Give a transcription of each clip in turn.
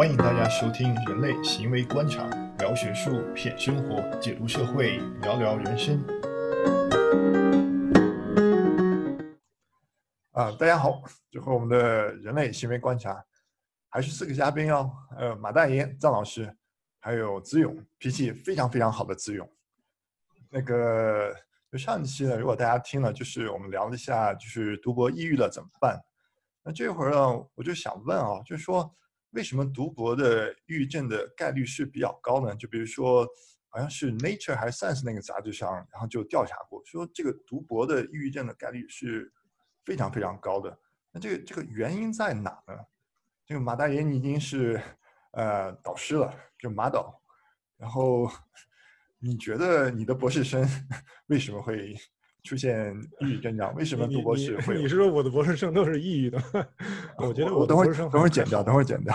欢迎大家收听《人类行为观察》，聊学术，品生活，解读社会，聊聊人生。啊，大家好，最后我们的人类行为观察还是四个嘉宾哦，呃，马大爷、张老师，还有子勇，脾气非常非常好的子勇。那个就上一期呢，如果大家听了，就是我们聊了一下，就是读博抑郁了怎么办？那这会儿呢，我就想问啊，就是说。为什么读博的抑郁症的概率是比较高呢？就比如说，好像是 Nature 还是 Science 那个杂志上，然后就调查过，说这个读博的抑郁症的概率是非常非常高的。那这个这个原因在哪呢？这个马大爷，你已经是呃导师了，就马导，然后你觉得你的博士生 为什么会？出现抑郁症状，为什么读博士会？你是说我的博士生都是抑郁的？我觉得我等会儿等会儿剪掉，等会儿剪掉。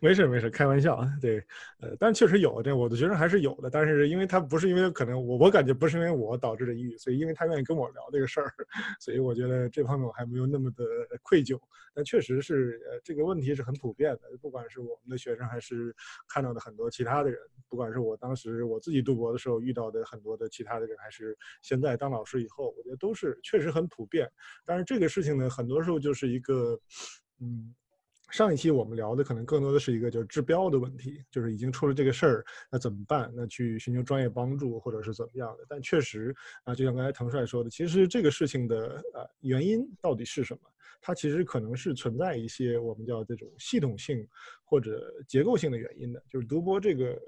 没事没事，开玩笑。对，呃，但确实有，对我的学生还是有的。但是因为他不是因为可能我我感觉不是因为我导致的抑郁，所以因为他愿意跟我聊这个事儿，所以我觉得这方面我还没有那么的愧疚。但确实是，呃，这个问题是很普遍的，不管是我们的学生还是看到的很多其他的人，不管是我当时我自己读博的时候遇到的很多的其他的人，还是现在当。老师以后，我觉得都是确实很普遍。但是这个事情呢，很多时候就是一个，嗯，上一期我们聊的可能更多的是一个就是治标的问题，就是已经出了这个事儿，那怎么办？那去寻求专业帮助，或者是怎么样的？但确实啊，就像刚才滕帅说的，其实这个事情的呃原因到底是什么？它其实可能是存在一些我们叫这种系统性或者结构性的原因的，就是读博这个。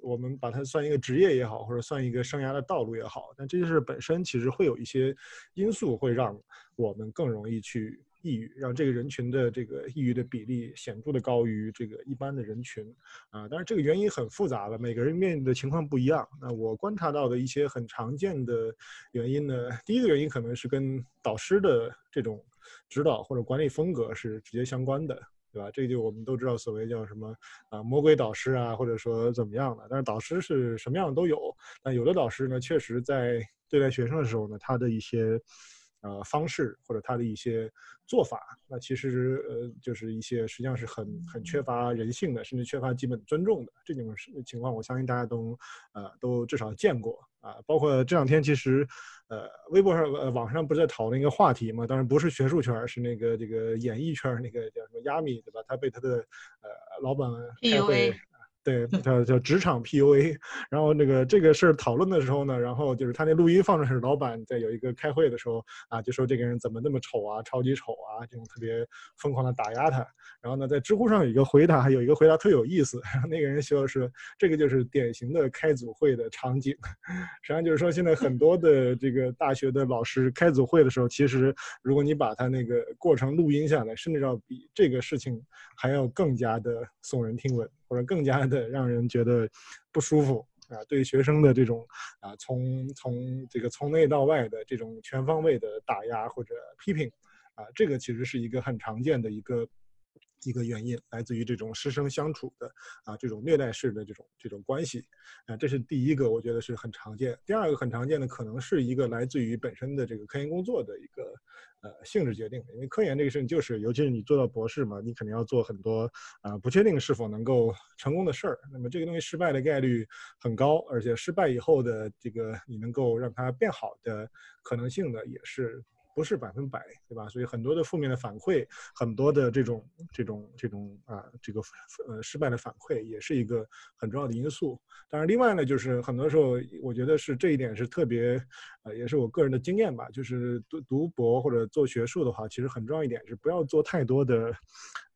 我们把它算一个职业也好，或者算一个生涯的道路也好，但这件事本身其实会有一些因素会让我们更容易去抑郁，让这个人群的这个抑郁的比例显著的高于这个一般的人群啊。当然这个原因很复杂了，每个人面临的情况不一样。那我观察到的一些很常见的原因呢，第一个原因可能是跟导师的这种指导或者管理风格是直接相关的。对吧？这就我们都知道，所谓叫什么啊，魔鬼导师啊，或者说怎么样的。但是导师是什么样的都有。但有的导师呢，确实在对待学生的时候呢，他的一些呃方式或者他的一些做法，那其实呃就是一些实际上是很很缺乏人性的，甚至缺乏基本尊重的这种情况。我相信大家都呃都至少见过。啊，包括这两天，其实，呃，微博上、呃，网上不是在讨论一个话题嘛？当然不是学术圈，是那个这个演艺圈那个叫什么亚米，对吧？他被他的呃老板开会。对，叫叫职场 PUA，然后那个这个事儿讨论的时候呢，然后就是他那录音放的是老板在有一个开会的时候啊，就说这个人怎么那么丑啊，超级丑啊，这种特别疯狂的打压他。然后呢，在知乎上有一个回答，有一个回答特有意思，那个人说是这个就是典型的开组会的场景。实际上就是说，现在很多的这个大学的老师开组会的时候，其实如果你把他那个过程录音下来，甚至要比这个事情还要更加的耸人听闻。或者更加的 让人觉得不舒服啊，对学生的这种啊，从从这个从内到外的这种全方位的打压或者批评啊，这个其实是一个很常见的一个。一个原因来自于这种师生相处的啊这种虐待式的这种这种关系啊，这是第一个，我觉得是很常见。第二个很常见的可能是一个来自于本身的这个科研工作的一个呃性质决定的，因为科研这个事情就是，尤其是你做到博士嘛，你肯定要做很多啊不确定是否能够成功的事儿。那么这个东西失败的概率很高，而且失败以后的这个你能够让它变好的可能性呢也是。不是百分百，对吧？所以很多的负面的反馈，很多的这种这种这种啊，这个呃失败的反馈，也是一个很重要的因素。当然，另外呢，就是很多时候，我觉得是这一点是特别，呃，也是我个人的经验吧。就是读读博或者做学术的话，其实很重要一点是不要做太多的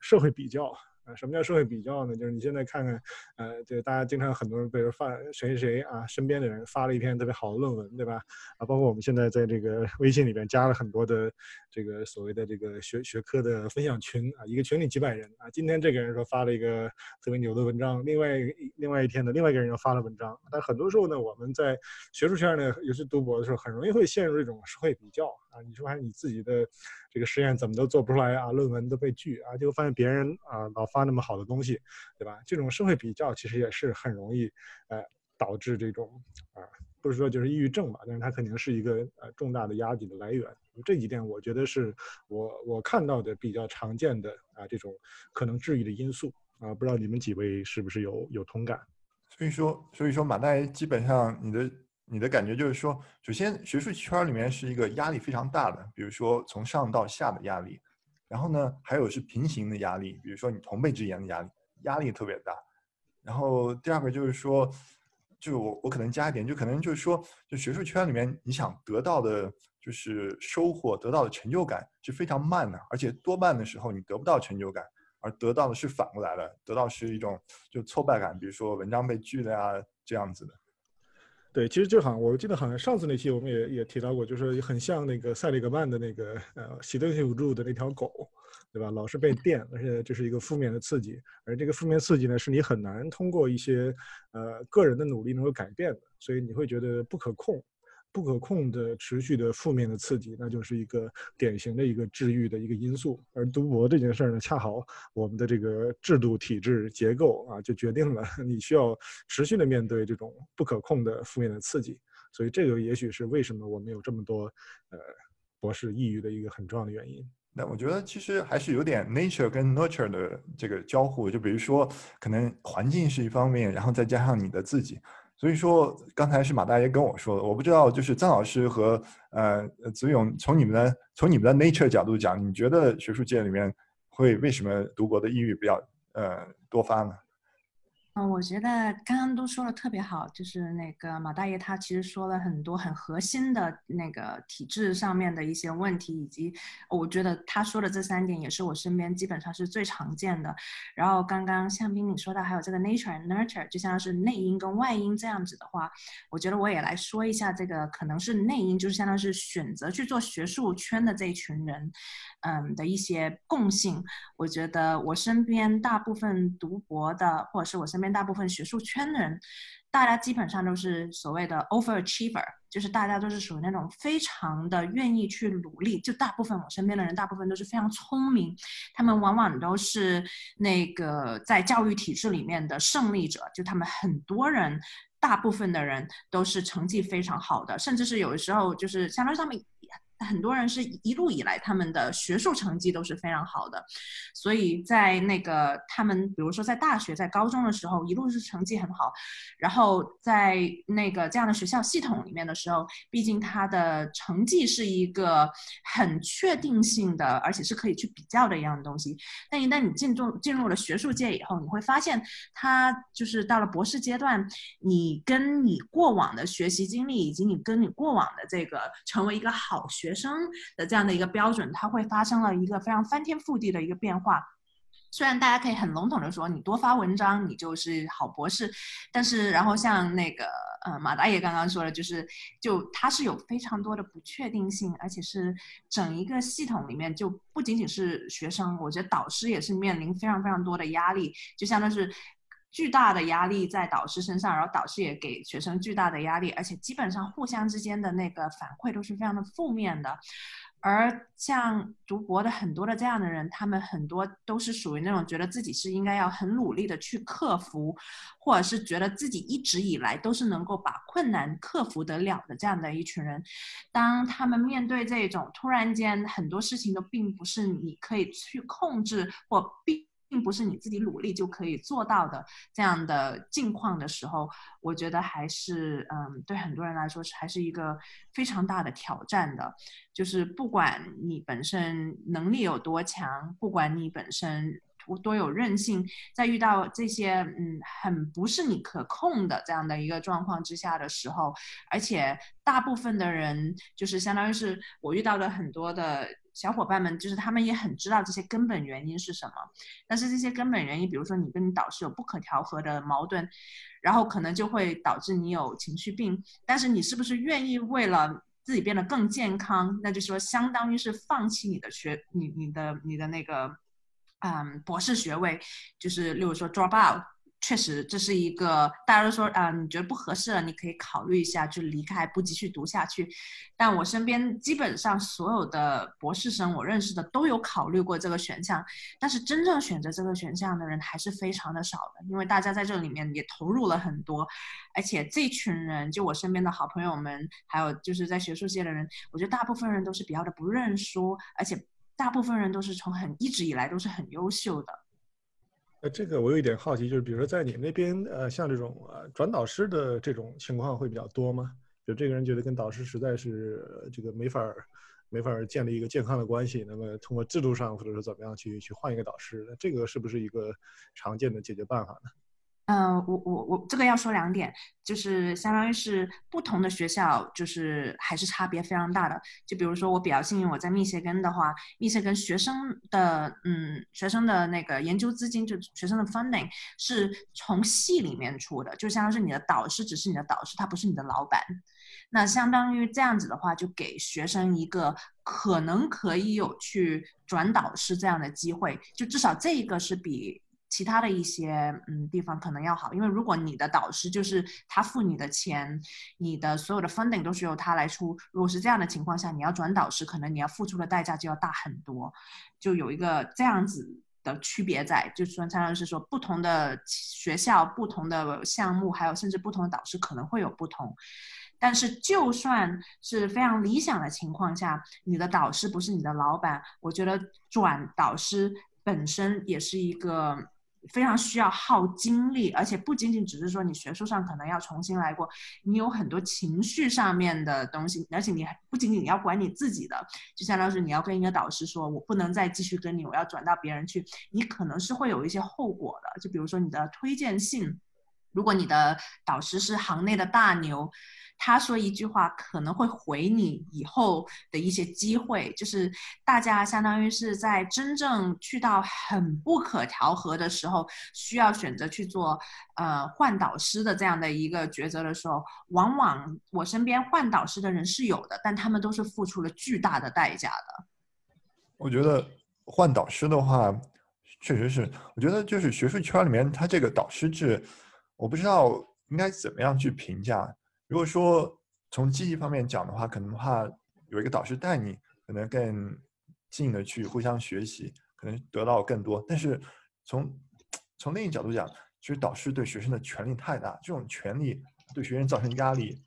社会比较。啊，什么叫社会比较呢？就是你现在看看，呃，就大家经常很多人，比如发谁谁谁啊，身边的人发了一篇特别好的论文，对吧？啊，包括我们现在在这个微信里边加了很多的这个所谓的这个学学科的分享群啊，一个群里几百人啊。今天这个人说发了一个特别牛的文章，另外另外一天呢，另外一个人又发了文章。但很多时候呢，我们在学术圈呢，尤其读博的时候，很容易会陷入一种社会比较。啊，你说还你自己的这个实验怎么都做不出来啊？论文都被拒啊，就发现别人啊老发那么好的东西，对吧？这种社会比较其实也是很容易，呃，导致这种啊，不是说就是抑郁症吧，但是它肯定是一个呃重大的压力的来源。这几点我觉得是我我看到的比较常见的啊这种可能治愈的因素啊，不知道你们几位是不是有有同感？所以说，所以说马大基本上你的你的感觉就是说，首先学术圈里面是一个压力非常大的，比如说从上到下的压力，然后呢还有是平行的压力，比如说你同辈之间的压力，压力特别大。然后第二个就是说，就我我可能加一点，就可能就是说，就学术圈里面你想得到的就是收获，得到的成就感是非常慢的，而且多半的时候你得不到成就感。而得到的是反过来的，得到是一种就挫败感，比如说文章被拒了呀，这样子的。对，其实就好像我记得好像上次那期我们也也提到过，就是很像那个塞里格曼的那个呃习得性无助的那条狗，对吧？老是被电，而且这是一个负面的刺激，而这个负面刺激呢，是你很难通过一些呃个人的努力能够改变的，所以你会觉得不可控。不可控的持续的负面的刺激，那就是一个典型的一个治愈的一个因素。而读博这件事儿呢，恰好我们的这个制度、体制、结构啊，就决定了 你需要持续的面对这种不可控的负面的刺激。所以这个也许是为什么我们有这么多呃博士抑郁的一个很重要的原因。那我觉得其实还是有点 nature 跟 nurture 的这个交互，就比如说可能环境是一方面，然后再加上你的自己。所以说，刚才是马大爷跟我说的，我不知道，就是张老师和呃子勇，从你们的从你们的 nature 角度讲，你觉得学术界里面会为什么读博的抑郁比较呃多发呢？嗯，我觉得刚刚都说的特别好，就是那个马大爷他其实说了很多很核心的那个体制上面的一些问题，以及我觉得他说的这三点也是我身边基本上是最常见的。然后刚刚向斌你说到还有这个 nature and nurture，就像是内因跟外因这样子的话，我觉得我也来说一下这个可能是内因，就是相当于是选择去做学术圈的这一群人，嗯的一些共性。我觉得我身边大部分读博的，或者是我身边。大部分学术圈的人，大家基本上都是所谓的 overachiever，就是大家都是属于那种非常的愿意去努力。就大部分我身边的人，大部分都是非常聪明，他们往往都是那个在教育体制里面的胜利者。就他们很多人，大部分的人都是成绩非常好的，甚至是有的时候就是相当于他们。很多人是一路以来他们的学术成绩都是非常好的，所以在那个他们比如说在大学在高中的时候一路是成绩很好，然后在那个这样的学校系统里面的时候，毕竟他的成绩是一个很确定性的，而且是可以去比较的一样东西。但一旦你进入进入了学术界以后，你会发现他就是到了博士阶段，你跟你过往的学习经历以及你跟你过往的这个成为一个好学。学生的这样的一个标准，它会发生了一个非常翻天覆地的一个变化。虽然大家可以很笼统的说，你多发文章，你就是好博士，但是然后像那个呃马大爷刚刚说的，就是就它是有非常多的不确定性，而且是整一个系统里面就不仅仅是学生，我觉得导师也是面临非常非常多的压力，就相当是。巨大的压力在导师身上，然后导师也给学生巨大的压力，而且基本上互相之间的那个反馈都是非常的负面的。而像读博的很多的这样的人，他们很多都是属于那种觉得自己是应该要很努力的去克服，或者是觉得自己一直以来都是能够把困难克服得了的这样的一群人。当他们面对这种突然间很多事情都并不是你可以去控制或并。并不是你自己努力就可以做到的这样的境况的时候，我觉得还是嗯，对很多人来说是还是一个非常大的挑战的。就是不管你本身能力有多强，不管你本身多有韧性，在遇到这些嗯很不是你可控的这样的一个状况之下的时候，而且大部分的人就是相当于是我遇到的很多的。小伙伴们就是他们也很知道这些根本原因是什么，但是这些根本原因，比如说你跟你导师有不可调和的矛盾，然后可能就会导致你有情绪病。但是你是不是愿意为了自己变得更健康，那就说相当于是放弃你的学你你的你的那个嗯博士学位，就是例如说 drop out。确实，这是一个大家都说啊，你觉得不合适了，你可以考虑一下，就离开，不继续读下去。但我身边基本上所有的博士生，我认识的都有考虑过这个选项，但是真正选择这个选项的人还是非常的少的，因为大家在这里面也投入了很多，而且这群人，就我身边的好朋友们，还有就是在学术界的人，我觉得大部分人都是比较的不认输，而且大部分人都是从很一直以来都是很优秀的。这个我有一点好奇，就是比如说在你们那边，呃，像这种呃转导师的这种情况会比较多吗？就这个人觉得跟导师实在是这个没法儿没法儿建立一个健康的关系，那么通过制度上或者是怎么样去去换一个导师，这个是不是一个常见的解决办法呢？嗯，我我我这个要说两点，就是相当于是不同的学校，就是还是差别非常大的。就比如说我比较幸运，我在密歇根的话，密歇根学生的嗯学生的那个研究资金，就学生的 funding 是从系里面出的，就相当于是你的导师只是你的导师，他不是你的老板。那相当于这样子的话，就给学生一个可能可以有去转导师这样的机会，就至少这一个是比。其他的一些嗯地方可能要好，因为如果你的导师就是他付你的钱，你的所有的 funding 都是由他来出，如果是这样的情况下，你要转导师，可能你要付出的代价就要大很多，就有一个这样子的区别在，就是说相当于是说不同的学校、不同的项目，还有甚至不同的导师可能会有不同，但是就算是非常理想的情况下，你的导师不是你的老板，我觉得转导师本身也是一个。非常需要耗精力，而且不仅仅只是说你学术上可能要重新来过，你有很多情绪上面的东西，而且你不仅仅要管你自己的，就相当于是你要跟一个导师说，我不能再继续跟你，我要转到别人去，你可能是会有一些后果的，就比如说你的推荐信，如果你的导师是行内的大牛。他说一句话可能会毁你以后的一些机会，就是大家相当于是在真正去到很不可调和的时候，需要选择去做呃换导师的这样的一个抉择的时候，往往我身边换导师的人是有的，但他们都是付出了巨大的代价的。我觉得换导师的话，确实是，我觉得就是学术圈里面他这个导师制，我不知道应该怎么样去评价。如果说从积极方面讲的话，可能的话有一个导师带你，可能更近的去互相学习，可能得到更多。但是从从另一角度讲，其实导师对学生的权力太大，这种权力对学生造成压力，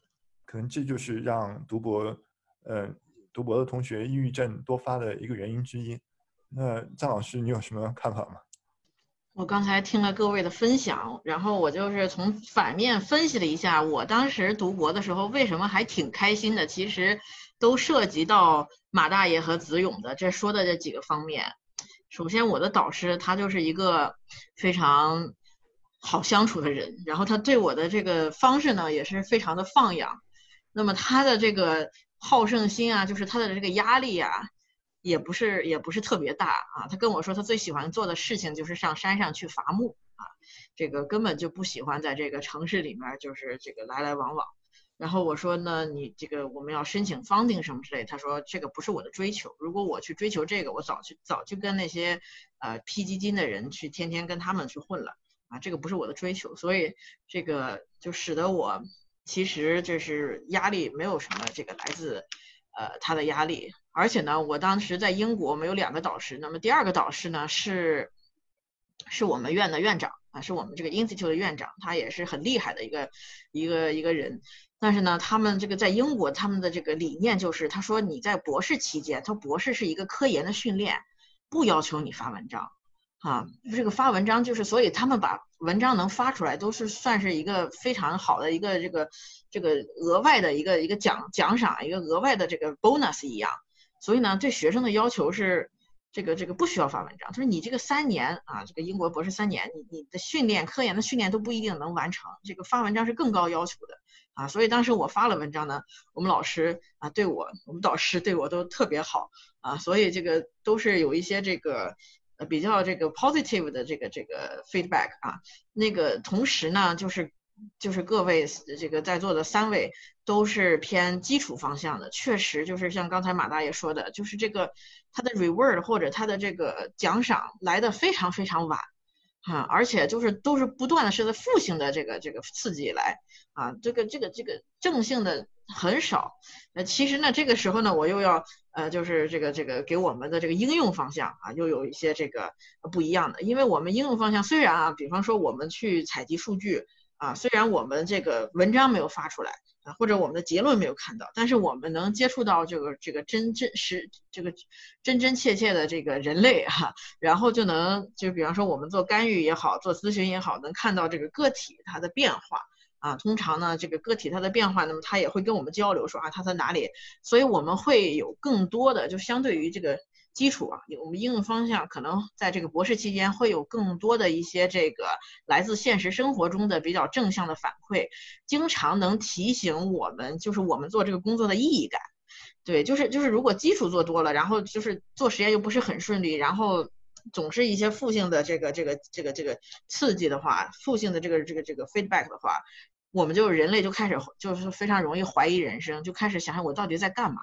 可能这就是让读博，呃，读博的同学抑郁症多发的一个原因之一。那张老师，你有什么看法吗？我刚才听了各位的分享，然后我就是从反面分析了一下，我当时读博的时候为什么还挺开心的。其实都涉及到马大爷和子勇的这说的这几个方面。首先，我的导师他就是一个非常好相处的人，然后他对我的这个方式呢也是非常的放养。那么他的这个好胜心啊，就是他的这个压力啊。也不是也不是特别大啊，他跟我说他最喜欢做的事情就是上山上去伐木啊，这个根本就不喜欢在这个城市里面就是这个来来往往。然后我说呢，你这个我们要申请 funding 什么之类，他说这个不是我的追求，如果我去追求这个，我早去早就跟那些呃批基金的人去天天跟他们去混了啊，这个不是我的追求，所以这个就使得我其实就是压力没有什么这个来自呃他的压力。而且呢，我当时在英国，我们有两个导师。那么第二个导师呢，是是我们院的院长啊，是我们这个 institute 的院长，他也是很厉害的一个一个一个人。但是呢，他们这个在英国，他们的这个理念就是，他说你在博士期间，他博士是一个科研的训练，不要求你发文章。啊，这个发文章就是，所以他们把文章能发出来，都是算是一个非常好的一个这个这个额外的一个一个奖奖赏，一个额外的这个 bonus 一样。所以呢，对学生的要求是，这个这个不需要发文章。他说你这个三年啊，这个英国博士三年，你你的训练、科研的训练都不一定能完成，这个发文章是更高要求的啊。所以当时我发了文章呢，我们老师啊对我，我们导师对我都特别好啊，所以这个都是有一些这个呃比较这个 positive 的这个这个 feedback 啊。那个同时呢，就是。就是各位这个在座的三位都是偏基础方向的，确实就是像刚才马大爷说的，就是这个他的 reward 或者他的这个奖赏来的非常非常晚，啊，而且就是都是不断的是在负性的这个这个刺激来，啊，这个这个这个正性的很少。那其实呢，这个时候呢，我又要呃，就是这个这个给我们的这个应用方向啊，又有一些这个不一样的，因为我们应用方向虽然啊，比方说我们去采集数据。啊，虽然我们这个文章没有发出来啊，或者我们的结论没有看到，但是我们能接触到这个这个真真实这个真真切切的这个人类哈，然后就能就比方说我们做干预也好，做咨询也好，能看到这个个体它的变化啊。通常呢，这个个体它的变化，那么它也会跟我们交流说啊，它在哪里，所以我们会有更多的就相对于这个。基础啊，我们应用方向可能在这个博士期间会有更多的一些这个来自现实生活中的比较正向的反馈，经常能提醒我们，就是我们做这个工作的意义感。对，就是就是如果基础做多了，然后就是做实验又不是很顺利，然后总是一些负性的这个这个这个这个刺激的话，负性的这个这个这个 feedback 的话，我们就人类就开始就是非常容易怀疑人生，就开始想想我到底在干嘛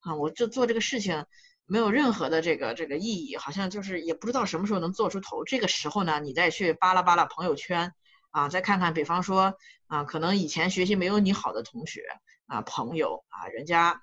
啊？我就做这个事情。没有任何的这个这个意义，好像就是也不知道什么时候能做出头。这个时候呢，你再去扒拉扒拉朋友圈啊，再看看，比方说啊，可能以前学习没有你好的同学啊、朋友啊，人家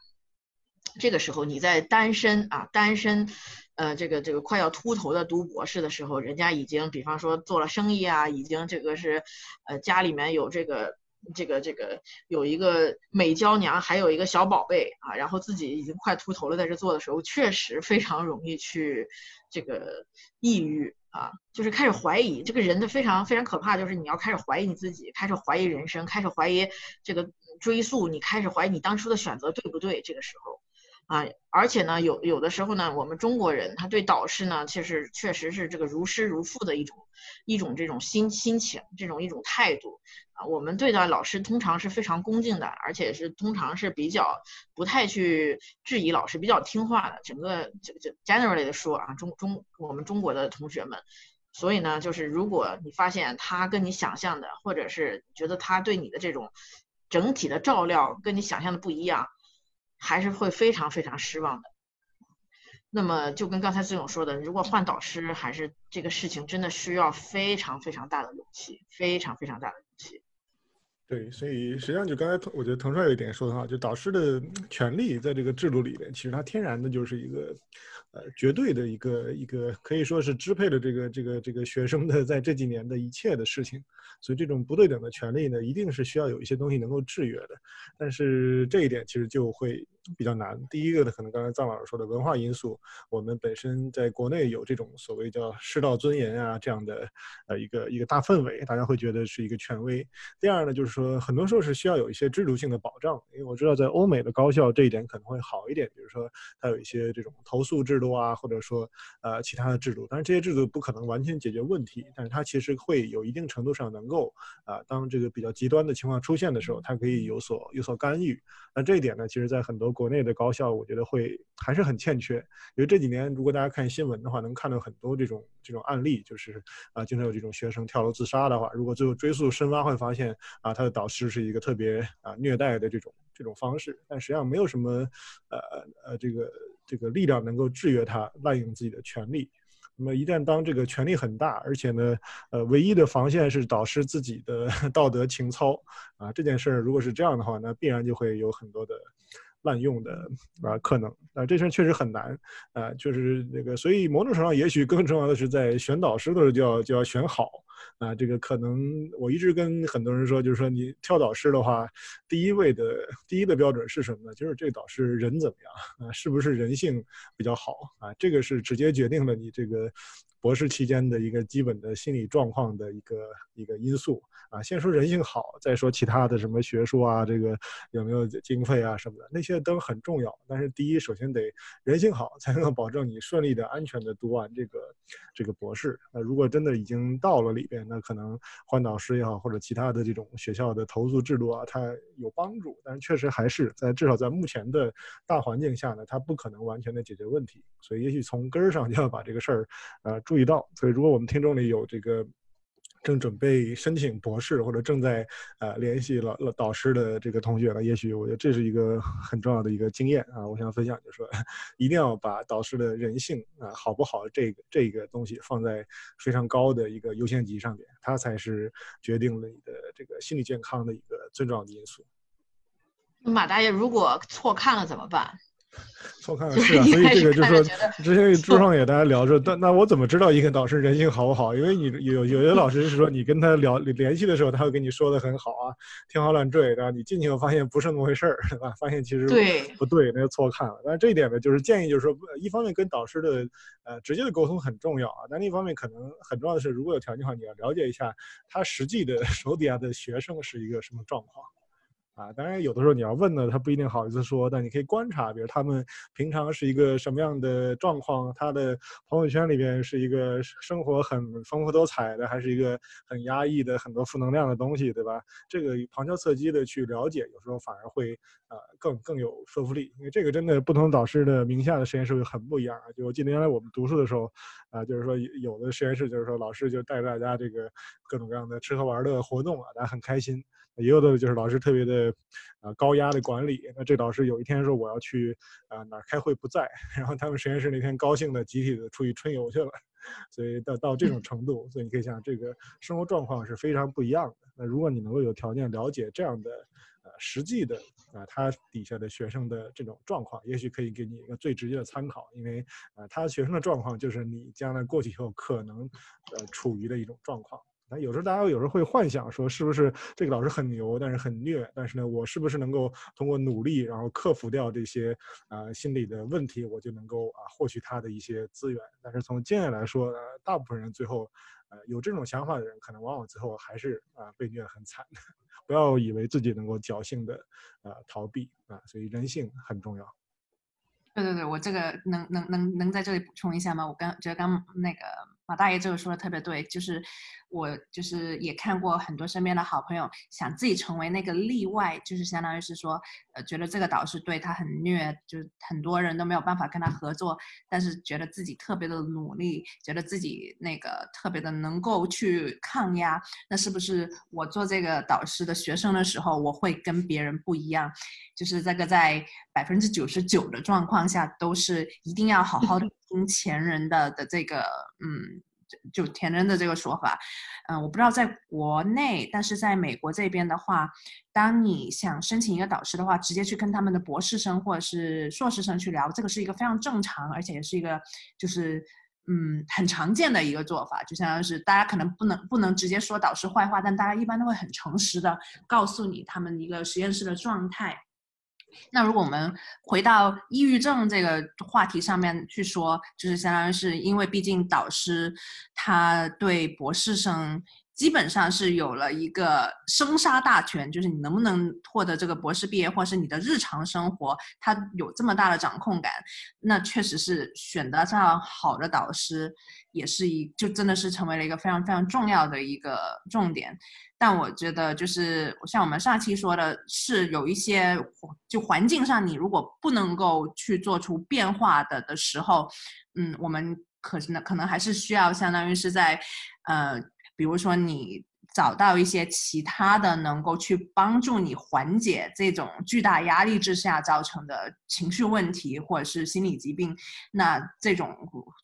这个时候你在单身啊，单身，呃，这个这个快要秃头的读博士的时候，人家已经比方说做了生意啊，已经这个是呃家里面有这个。这个这个有一个美娇娘，还有一个小宝贝啊，然后自己已经快秃头了，在这做的时候，确实非常容易去这个抑郁啊，就是开始怀疑这个人的非常非常可怕，就是你要开始怀疑你自己，开始怀疑人生，开始怀疑这个追溯，你开始怀疑你当初的选择对不对？这个时候啊，而且呢，有有的时候呢，我们中国人他对导师呢，其实确实是这个如师如父的一种一种这种心心情，这种一种态度啊。我们对待老师通常是非常恭敬的，而且是通常是比较不太去质疑老师，比较听话的。整个就就 generally 的说啊，中中我们中国的同学们，所以呢，就是如果你发现他跟你想象的，或者是觉得他对你的这种整体的照料跟你想象的不一样，还是会非常非常失望的。那么就跟刚才孙勇说的，如果换导师，还是这个事情真的需要非常非常大的勇气，非常非常大的勇气。对，所以实际上就刚才我觉得滕帅有一点说的好，就导师的权利在这个制度里面，其实他天然的就是一个，呃，绝对的一个一个可以说是支配了这个这个这个学生的 在这几年的一切的事情。所以这种不对等的权利呢，一定是需要有一些东西能够制约的。但是这一点其实就会。比较难。第一个呢，可能刚才臧老师说的文化因素，我们本身在国内有这种所谓叫师道尊严啊这样的呃一个一个大氛围，大家会觉得是一个权威。第二呢，就是说很多时候是需要有一些制度性的保障，因为我知道在欧美的高校这一点可能会好一点，比如说它有一些这种投诉制度啊，或者说呃其他的制度。但是这些制度不可能完全解决问题，但是它其实会有一定程度上能够啊，当这个比较极端的情况出现的时候，它可以有所有所干预。那这一点呢，其实在很多国内的高校，我觉得会还是很欠缺。因为这几年，如果大家看新闻的话，能看到很多这种这种案例，就是啊，经常有这种学生跳楼自杀的话，如果最后追溯深挖，会发现啊，他的导师是一个特别啊虐待的这种这种方式。但实际上没有什么呃呃这个这个力量能够制约他滥用自己的权利。那么一旦当这个权力很大，而且呢，呃，唯一的防线是导师自己的 道德情操啊，这件事儿如果是这样的话，那必然就会有很多的。滥用的啊可能。啊这事儿确实很难啊就是那个所以某种程度上也许更重要的是在选导师的时候就要就要选好。啊这个可能我一直跟很多人说就是说你挑导师的话第一位的第一的标准是什么呢？就是这个导师人怎么样？啊是不是人性比较好？啊这个是直接决定了你这个博士期间的一个基本的心理状况的一个一个因素。啊，先说人性好，再说其他的什么学术啊，这个有没有经费啊什么的，那些都很重要。但是第一，首先得人性好，才能保证你顺利的、安全的读完这个这个博士。那如果真的已经到了里边，那可能换导师也好，或者其他的这种学校的投诉制度啊，它有帮助。但是确实还是在至少在目前的大环境下呢，它不可能完全的解决问题。所以也许从根儿上就要把这个事儿呃注意到。所以如果我们听众里有这个。正准备申请博士或者正在呃联系老老导师的这个同学呢，也许我觉得这是一个很重要的一个经验啊，我想分享，就是说 一定要把导师的人性啊好不好这个这个东西放在非常高的一个优先级上面，它才是决定了你的这个心理健康的一个最重要的因素。马大爷如果错看了怎么办？错看了是啊，所以这个就说之前朱上也大家聊着，但那我怎么知道一个导师人性好不好？因为你有有些老师是说你跟他聊联系的时候，他会跟你说的很好啊，天花乱坠，然后？你进去后发现不是那么回事儿，对吧？发现其实不对，那就错看了。但是这一点呢，就是建议就是说，一方面跟导师的呃直接的沟通很重要啊，但另一方面可能很重要的是，如果有条件的话，你要了解一下他实际的手底下的学生是一个什么状况。啊，当然有的时候你要问呢，他不一定好意思说，但你可以观察，比如他们平常是一个什么样的状况，他的朋友圈里边是一个生活很丰富多彩的，还是一个很压抑的很多负能量的东西，对吧？这个旁敲侧击的去了解，有时候反而会呃更更有说服力，因为这个真的不同导师的名下的实验室很不一样啊。就我记得原来我们读书的时候，啊，就是说有的实验室就是说老师就带着大家这个各种各样的吃喝玩乐活动啊，大家很开心。也有的就是老师特别的，呃高压的管理。那这老师有一天说我要去啊哪儿开会不在，然后他们实验室那天高兴的集体的出去春游去了，所以到到这种程度，所以你可以想这个生活状况是非常不一样的。那如果你能够有条件了解这样的呃实际的啊他底下的学生的这种状况，也许可以给你一个最直接的参考，因为啊他学生的状况就是你将来过去以后可能呃处于的一种状况。那有时候大家有时候会幻想说，是不是这个老师很牛，但是很虐，但是呢，我是不是能够通过努力，然后克服掉这些啊心理的问题，我就能够啊获取他的一些资源？但是从经验来说，呃，大部分人最后，呃，有这种想法的人，可能往往最后还是啊被虐得很惨。不要以为自己能够侥幸的啊逃避啊，所以人性很重要。对对对，我这个能能能能在这里补充一下吗？我刚觉得刚那个。马大爷这个说的特别对，就是我就是也看过很多身边的好朋友想自己成为那个例外，就是相当于是说，呃，觉得这个导师对他很虐，就是很多人都没有办法跟他合作，但是觉得自己特别的努力，觉得自己那个特别的能够去抗压，那是不是我做这个导师的学生的时候，我会跟别人不一样？就是这个在百分之九十九的状况下，都是一定要好好的。听前人的的这个，嗯，就前人的这个说法，嗯，我不知道在国内，但是在美国这边的话，当你想申请一个导师的话，直接去跟他们的博士生或者是硕士生去聊，这个是一个非常正常，而且也是一个就是嗯很常见的一个做法，就相当于是大家可能不能不能直接说导师坏话，但大家一般都会很诚实的告诉你他们一个实验室的状态。那如果我们回到抑郁症这个话题上面去说，就是相当于是因为毕竟导师他对博士生基本上是有了一个生杀大权，就是你能不能获得这个博士毕业，或是你的日常生活，他有这么大的掌控感，那确实是选择上好的导师，也是一就真的是成为了一个非常非常重要的一个重点。但我觉得，就是像我们上期说的，是有一些就环境上，你如果不能够去做出变化的的时候，嗯，我们可能可能还是需要相当于是在，呃，比如说你找到一些其他的能够去帮助你缓解这种巨大压力之下造成的情绪问题或者是心理疾病，那这种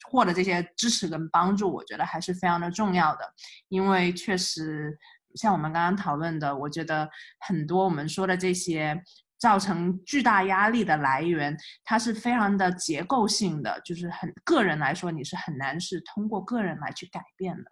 获得这些支持跟帮助，我觉得还是非常的重要的，因为确实。像我们刚刚讨论的，我觉得很多我们说的这些造成巨大压力的来源，它是非常的结构性的，就是很个人来说，你是很难是通过个人来去改变的。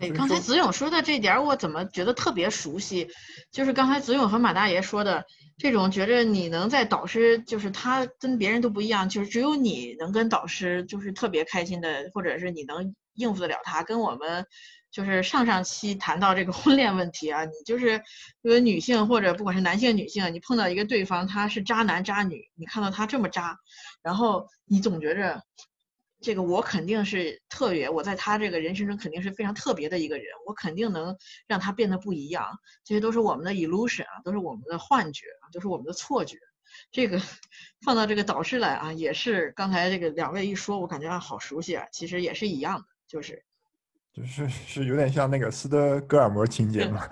哎，刚才子勇说的这点，我怎么觉得特别熟悉？就是刚才子勇和马大爷说的这种，觉着你能在导师，就是他跟别人都不一样，就是只有你能跟导师就是特别开心的，或者是你能应付得了他，跟我们。就是上上期谈到这个婚恋问题啊，你就是因为女性或者不管是男性女性，你碰到一个对方他是渣男渣女，你看到他这么渣，然后你总觉着这个我肯定是特别，我在他这个人生中肯定是非常特别的一个人，我肯定能让他变得不一样。这些都是我们的 illusion 啊，都是我们的幻觉啊，都是我们的错觉。这个放到这个导师来啊，也是刚才这个两位一说，我感觉啊好熟悉啊，其实也是一样的，就是。就是是有点像那个斯德哥尔摩情节嘛，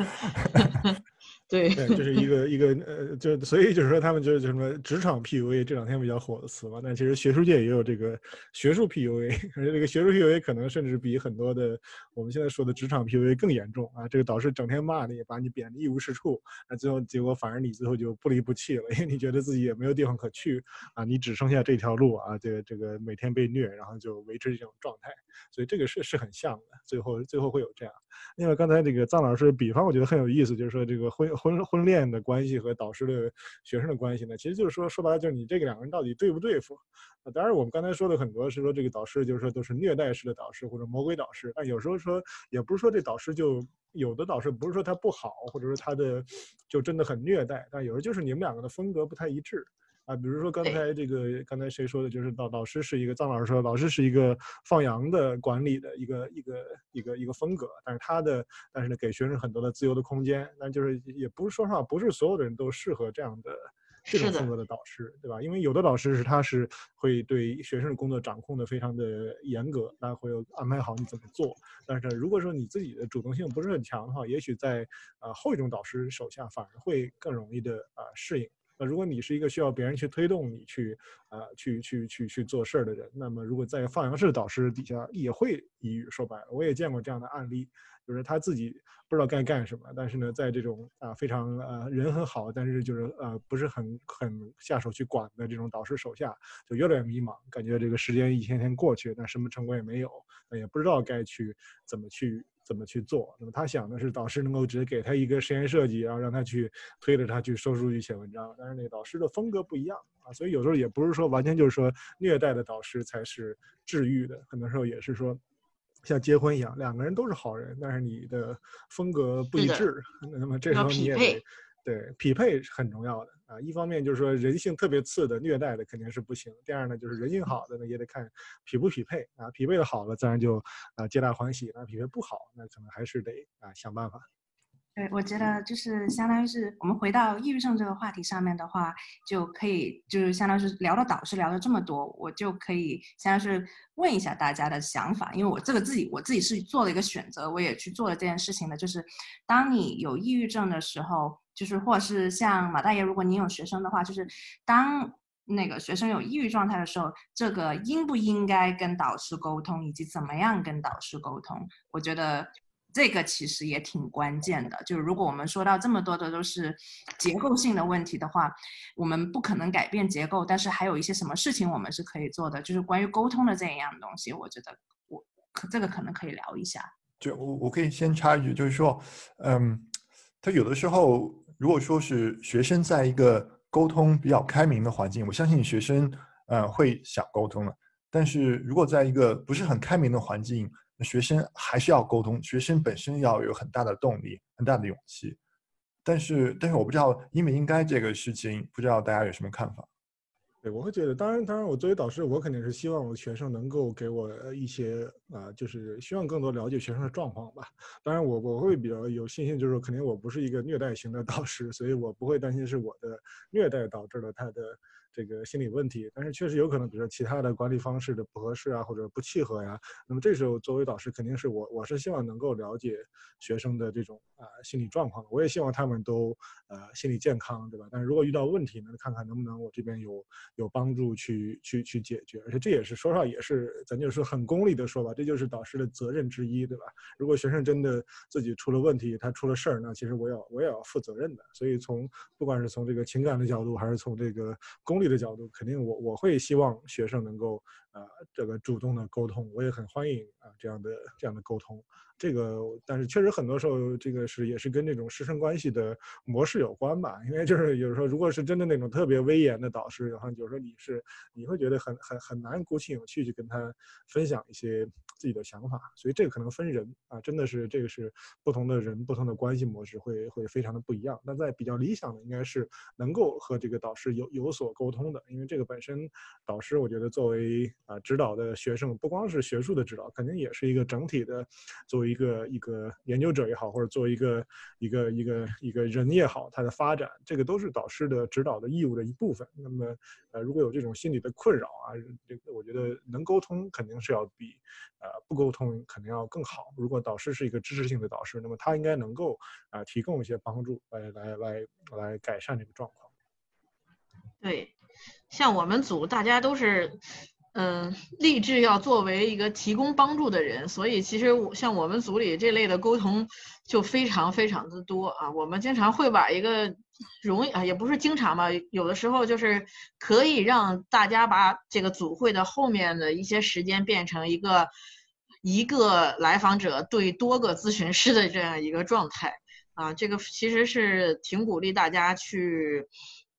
对，对，这是一个一个呃，就所以就是说他们就是什么职场 PUA 这两天比较火的词嘛。但其实学术界也有这个学术 PUA，而且这个学术 PUA 可能甚至比很多的我们现在说的职场 PUA 更严重啊。这个导师整天骂你，把你贬得一无是处，那最后结果反而你最后就不离不弃了，因为你觉得自己也没有地方可去啊，你只剩下这条路啊，这个这个每天被虐，然后就维持这种状态。所以这个是是很像的，最后最后会有这样。另外，刚才这个臧老师比方，我觉得很有意思，就是说这个婚婚婚恋的关系和导师的学生的关系呢，其实就是说说白了，就是你这个两个人到底对不对付。当然我们刚才说的很多是说这个导师就是说都是虐待式的导师或者魔鬼导师，但有时候说也不是说这导师就有的导师不是说他不好，或者说他的就真的很虐待，但有时候就是你们两个的风格不太一致。啊，比如说刚才这个，刚才谁说的，就是老老师是一个，臧老师说，老师是一个放羊的管理的一个一个一个一个风格，但是他的，但是呢，给学生很多的自由的空间，那就是也不是说实话，不是所有的人都适合这样的这种风格的导师，对吧？因为有的导师是他是会对学生的工作掌控的非常的严格，他会安排好你怎么做，但是如果说你自己的主动性不是很强的话，也许在呃后一种导师手下反而会更容易的啊适应。那如果你是一个需要别人去推动你去，呃，去去去去做事儿的人，那么如果在放羊式导师底下也会抑郁。说白了，我也见过这样的案例，就是他自己不知道该干什么，但是呢，在这种啊非常呃人很好，但是就是呃不是很很下手去管的这种导师手下，就越来越迷茫，感觉这个时间一天天过去，但什么成果也没有，也不知道该去怎么去。怎么去做？那么他想的是导师能够直接给他一个实验设计，然后让他去推着他去收数据、写文章。但是那个导师的风格不一样啊，所以有时候也不是说完全就是说虐待的导师才是治愈的，很多时候也是说像结婚一样，两个人都是好人，但是你的风格不一致，那么这时候你也得。对，匹配是很重要的啊。一方面就是说人性特别次的、虐待的肯定是不行。第二呢，就是人性好的呢也得看匹不匹配啊。匹配的好了，自然就啊皆大欢喜；那匹配不好，那可能还是得啊想办法。对，我觉得就是相当于是我们回到抑郁症这个话题上面的话，就可以就是相当于是聊了导师聊了这么多，我就可以相当于是问一下大家的想法，因为我这个自己我自己是做了一个选择，我也去做了这件事情的，就是当你有抑郁症的时候。就是，或者是像马大爷，如果您有学生的话，就是当那个学生有抑郁状态的时候，这个应不应该跟导师沟通，以及怎么样跟导师沟通，我觉得这个其实也挺关键的。就是如果我们说到这么多的都是结构性的问题的话，我们不可能改变结构，但是还有一些什么事情我们是可以做的，就是关于沟通的这一样东西，我觉得我可这个可能可以聊一下。就我我可以先插一句，就是说，嗯，他有的时候。如果说是学生在一个沟通比较开明的环境，我相信学生呃会想沟通的。但是如果在一个不是很开明的环境，学生还是要沟通，学生本身要有很大的动力、很大的勇气。但是，但是我不知道应不应该这个事情，不知道大家有什么看法？我会觉得，当然，当然，我作为导师，我肯定是希望我的学生能够给我一些啊，就是希望更多了解学生的状况吧。当然，我我会比较有信心，就是肯定我不是一个虐待型的导师，所以我不会担心是我的虐待导致了他的。这个心理问题，但是确实有可能，比如说其他的管理方式的不合适啊，或者不契合呀。那么这时候作为导师，肯定是我，我是希望能够了解学生的这种啊心理状况，我也希望他们都呃心理健康，对吧？但是如果遇到问题呢，看看能不能我这边有有帮助去去去解决。而且这也是说实话，也是咱就是很功利的说吧，这就是导师的责任之一，对吧？如果学生真的自己出了问题，他出了事儿，那其实我要我也要负责任的。所以从不管是从这个情感的角度，还是从这个功利。的角度，肯定我我会希望学生能够呃这个主动的沟通，我也很欢迎啊这样的这样的沟通。这个，但是确实很多时候，这个是也是跟这种师生关系的模式有关吧。因为就是有时候，如果是真的那种特别威严的导师，然后就是说你是你会觉得很很很难鼓起勇气去跟他分享一些自己的想法。所以这个可能分人啊，真的是这个是不同的人、不同的关系模式会会非常的不一样。那在比较理想的，应该是能够和这个导师有有所沟通的，因为这个本身导师我觉得作为啊，指导的学生不光是学术的指导，肯定也是一个整体的，作为一个一个研究者也好，或者作为一个一个一个一个人也好，他的发展，这个都是导师的指导的义务的一部分。那么，呃，如果有这种心理的困扰啊，这个我觉得能沟通肯定是要比，呃，不沟通肯定要更好。如果导师是一个知识性的导师，那么他应该能够啊提供一些帮助，来来来来改善这个状况。对，像我们组大家都是。嗯，立志要作为一个提供帮助的人，所以其实我像我们组里这类的沟通就非常非常的多啊。我们经常会把一个容易啊，也不是经常吧，有的时候就是可以让大家把这个组会的后面的一些时间变成一个一个来访者对多个咨询师的这样一个状态啊。这个其实是挺鼓励大家去。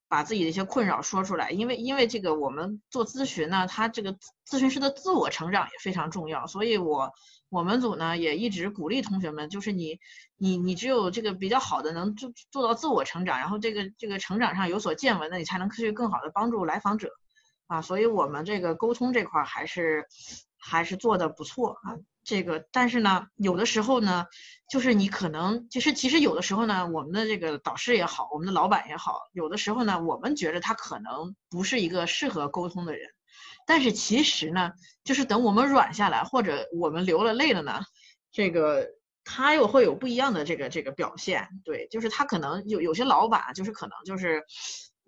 把自己的一些困扰说出来，因为因为这个我们做咨询呢，他这个咨询师的自我成长也非常重要，所以我我们组呢也一直鼓励同学们，就是你你你只有这个比较好的能做做到自我成长，然后这个这个成长上有所见闻的，你才能去更好的帮助来访者。啊，所以我们这个沟通这块还是还是做的不错啊。这个，但是呢，有的时候呢，就是你可能，其实其实有的时候呢，我们的这个导师也好，我们的老板也好，有的时候呢，我们觉得他可能不是一个适合沟通的人，但是其实呢，就是等我们软下来，或者我们流了泪了呢，这个他又会有不一样的这个这个表现。对，就是他可能有有些老板，就是可能就是，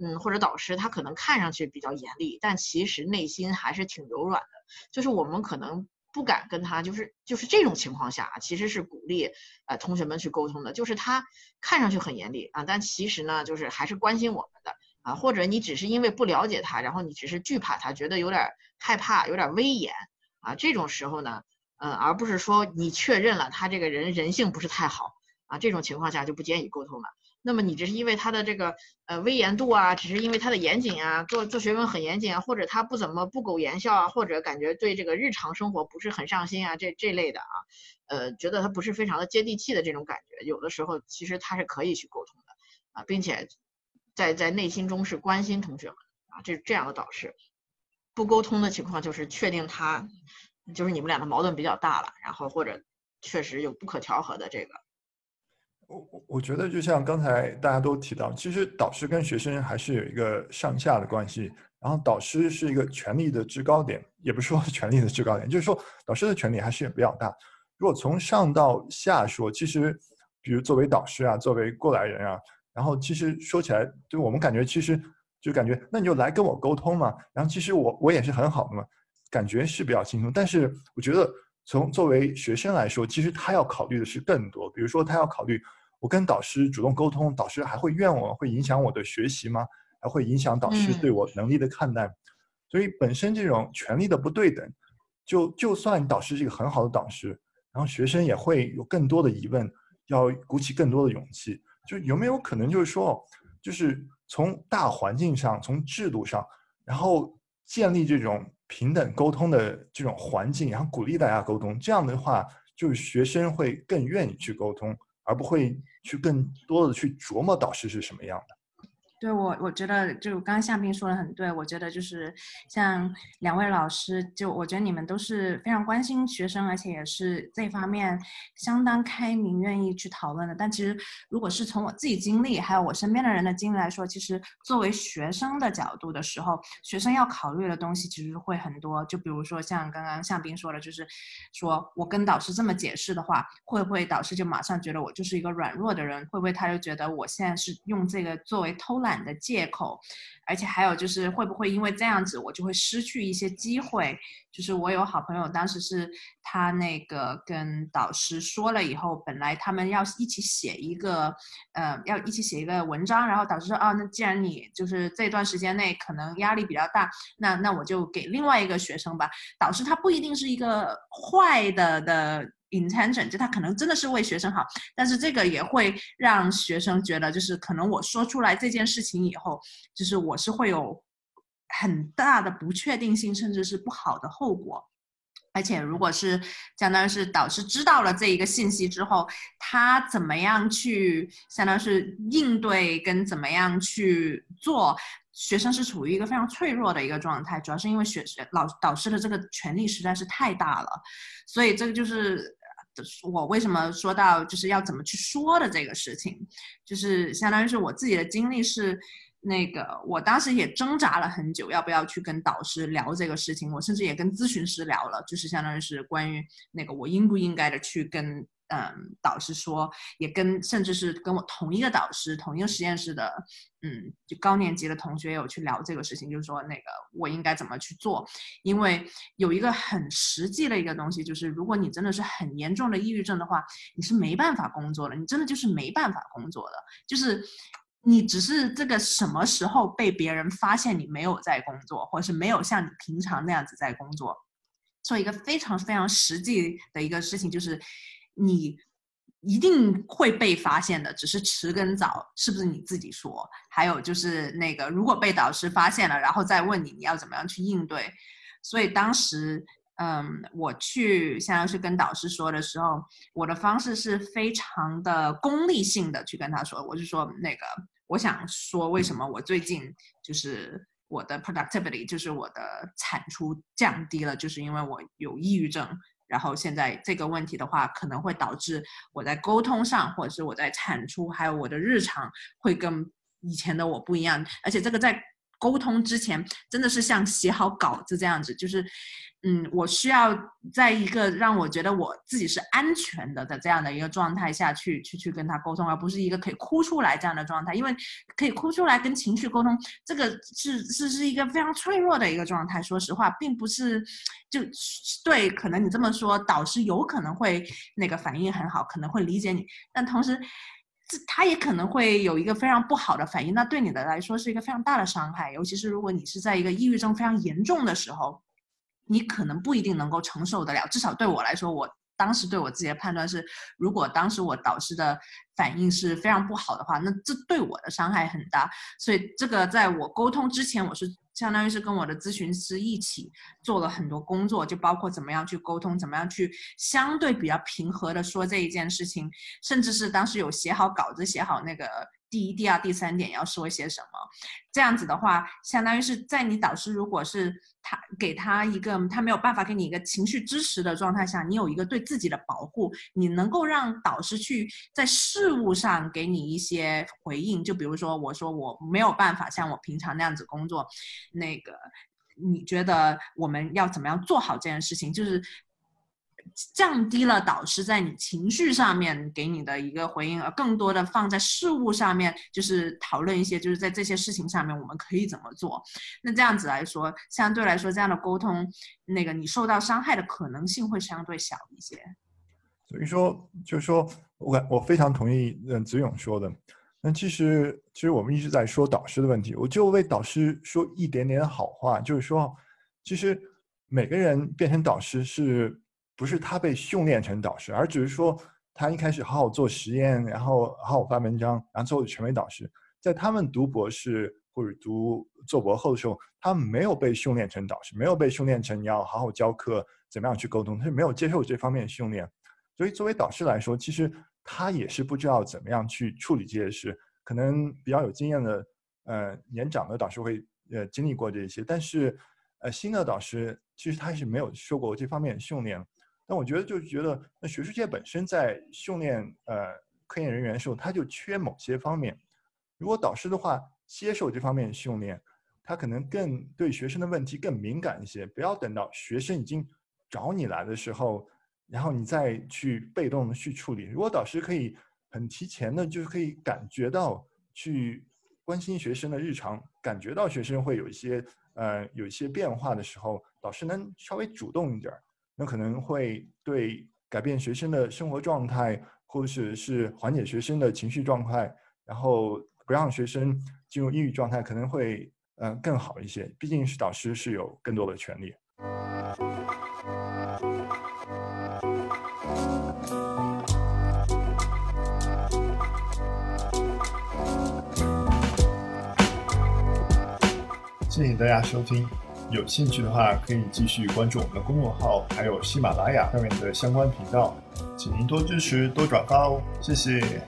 嗯，或者导师，他可能看上去比较严厉，但其实内心还是挺柔软的。就是我们可能。不敢跟他，就是就是这种情况下啊，其实是鼓励呃同学们去沟通的。就是他看上去很严厉啊，但其实呢，就是还是关心我们的啊。或者你只是因为不了解他，然后你只是惧怕他，觉得有点害怕，有点威严啊。这种时候呢，嗯，而不是说你确认了他这个人人性不是太好啊，这种情况下就不建议沟通了。那么你只是因为他的这个呃威严度啊，只是因为他的严谨啊，做做学问很严谨啊，或者他不怎么不苟言笑啊，或者感觉对这个日常生活不是很上心啊，这这类的啊，呃，觉得他不是非常的接地气的这种感觉，有的时候其实他是可以去沟通的啊，并且在在内心中是关心同学们啊，这这样的导师，不沟通的情况就是确定他就是你们俩的矛盾比较大了，然后或者确实有不可调和的这个。我我我觉得就像刚才大家都提到，其实导师跟学生还是有一个上下的关系。然后导师是一个权力的制高点，也不是说 权力的制高点，就是说导师的权力还是比较大。如果从上到下说，其实比如作为导师啊，作为过来人啊，然后其实说起来，对我们感觉其实就感觉那你就来跟我沟通嘛。然后其实我我也是很好的嘛，感觉是比较轻松。但是我觉得从作为学生来说，其实他要考虑的是更多，比如说他要考虑。我跟导师主动沟通，导师还会怨我，会影响我的学习吗？还会影响导师对我能力的看待？所以本身这种权力的不对等，就就算导师是一个很好的导师，然后学生也会有更多的疑问，要鼓起更多的勇气。就有没有可能就是说，就是从大环境上，从制度上，然后建立这种平等沟通的这种环境，然后鼓励大家沟通，这样的话，就是学生会更愿意去沟通。而不会去更多的去琢磨导师是什么样的。对我，我觉得就刚刚夏冰说的很对。我觉得就是像两位老师，就我觉得你们都是非常关心学生，而且也是这方面相当开明，愿意去讨论的。但其实，如果是从我自己经历，还有我身边的人的经历来说，其实作为学生的角度的时候，学生要考虑的东西其实会很多。就比如说像刚刚夏冰说的，就是说我跟导师这么解释的话，会不会导师就马上觉得我就是一个软弱的人？会不会他就觉得我现在是用这个作为偷懒？的借口，而且还有就是会不会因为这样子我就会失去一些机会？就是我有好朋友，当时是他那个跟导师说了以后，本来他们要一起写一个，呃，要一起写一个文章，然后导师说，哦，那既然你就是这段时间内可能压力比较大，那那我就给另外一个学生吧。导师他不一定是一个坏的的。Intention 就他可能真的是为学生好，但是这个也会让学生觉得，就是可能我说出来这件事情以后，就是我是会有很大的不确定性，甚至是不好的后果。而且如果是相当于是导师知道了这一个信息之后，他怎么样去相当于是应对跟怎么样去做？学生是处于一个非常脆弱的一个状态，主要是因为学老导师的这个权力实在是太大了，所以这个就是我为什么说到就是要怎么去说的这个事情，就是相当于是我自己的经历是。那个，我当时也挣扎了很久，要不要去跟导师聊这个事情？我甚至也跟咨询师聊了，就是相当于是关于那个我应不应该的去跟嗯导师说，也跟甚至是跟我同一个导师、同一个实验室的嗯就高年级的同学有去聊这个事情，就是说那个我应该怎么去做？因为有一个很实际的一个东西，就是如果你真的是很严重的抑郁症的话，你是没办法工作的，你真的就是没办法工作的，就是。你只是这个什么时候被别人发现你没有在工作，或者是没有像你平常那样子在工作，做一个非常非常实际的一个事情，就是你一定会被发现的，只是迟跟早是不是你自己说？还有就是那个，如果被导师发现了，然后再问你你要怎么样去应对。所以当时，嗯，我去想要去跟导师说的时候，我的方式是非常的功利性的去跟他说，我就说那个。我想说，为什么我最近就是我的 productivity，就是我的产出降低了，就是因为我有抑郁症。然后现在这个问题的话，可能会导致我在沟通上，或者是我在产出，还有我的日常，会跟以前的我不一样。而且这个在沟通之前，真的是像写好稿子这样子，就是。嗯，我需要在一个让我觉得我自己是安全的的这样的一个状态下去去去跟他沟通，而不是一个可以哭出来这样的状态。因为可以哭出来跟情绪沟通，这个是是是一个非常脆弱的一个状态。说实话，并不是就对，可能你这么说，导师有可能会那个反应很好，可能会理解你，但同时，这他也可能会有一个非常不好的反应，那对你的来说是一个非常大的伤害，尤其是如果你是在一个抑郁症非常严重的时候。你可能不一定能够承受得了，至少对我来说，我当时对我自己的判断是，如果当时我导师的反应是非常不好的话，那这对我的伤害很大。所以这个在我沟通之前，我是相当于是跟我的咨询师一起做了很多工作，就包括怎么样去沟通，怎么样去相对比较平和的说这一件事情，甚至是当时有写好稿子，写好那个。第一、第二、第三点要说些什么？这样子的话，相当于是在你导师如果是他给他一个他没有办法给你一个情绪支持的状态下，你有一个对自己的保护，你能够让导师去在事物上给你一些回应。就比如说，我说我没有办法像我平常那样子工作，那个你觉得我们要怎么样做好这件事情？就是。降低了导师在你情绪上面给你的一个回应，而更多的放在事物上面，就是讨论一些，就是在这些事情上面我们可以怎么做。那这样子来说，相对来说，这样的沟通，那个你受到伤害的可能性会相对小一些。所以说，就是说我感我非常同意嗯子勇说的。那其实其实我们一直在说导师的问题，我就为导师说一点点好话，就是说，其实每个人变成导师是。不是他被训练成导师，而只是说他一开始好好做实验，然后好好发文章，然后最后成为导师。在他们读博士或者读做博后的时候，他们没有被训练成导师，没有被训练成你要好好教课，怎么样去沟通，他是没有接受这方面的训练。所以作为导师来说，其实他也是不知道怎么样去处理这些事。可能比较有经验的，呃，年长的导师会呃经历过这些，但是呃新的导师其实他是没有受过这方面的训练。那我觉得就是觉得，那学术界本身在训练呃科研人员的时候，他就缺某些方面。如果导师的话接受这方面训练，他可能更对学生的问题更敏感一些。不要等到学生已经找你来的时候，然后你再去被动的去处理。如果导师可以很提前的，就是可以感觉到去关心学生的日常，感觉到学生会有一些呃有一些变化的时候，导师能稍微主动一点儿。那可能会对改变学生的生活状态，或者是缓解学生的情绪状态，然后不让学生进入抑郁状态，可能会嗯更好一些。毕竟是导师是有更多的权利。谢谢大家收听。有兴趣的话，可以继续关注我们的公众号，还有喜马拉雅上面的相关频道，请您多支持、多转发哦，谢谢。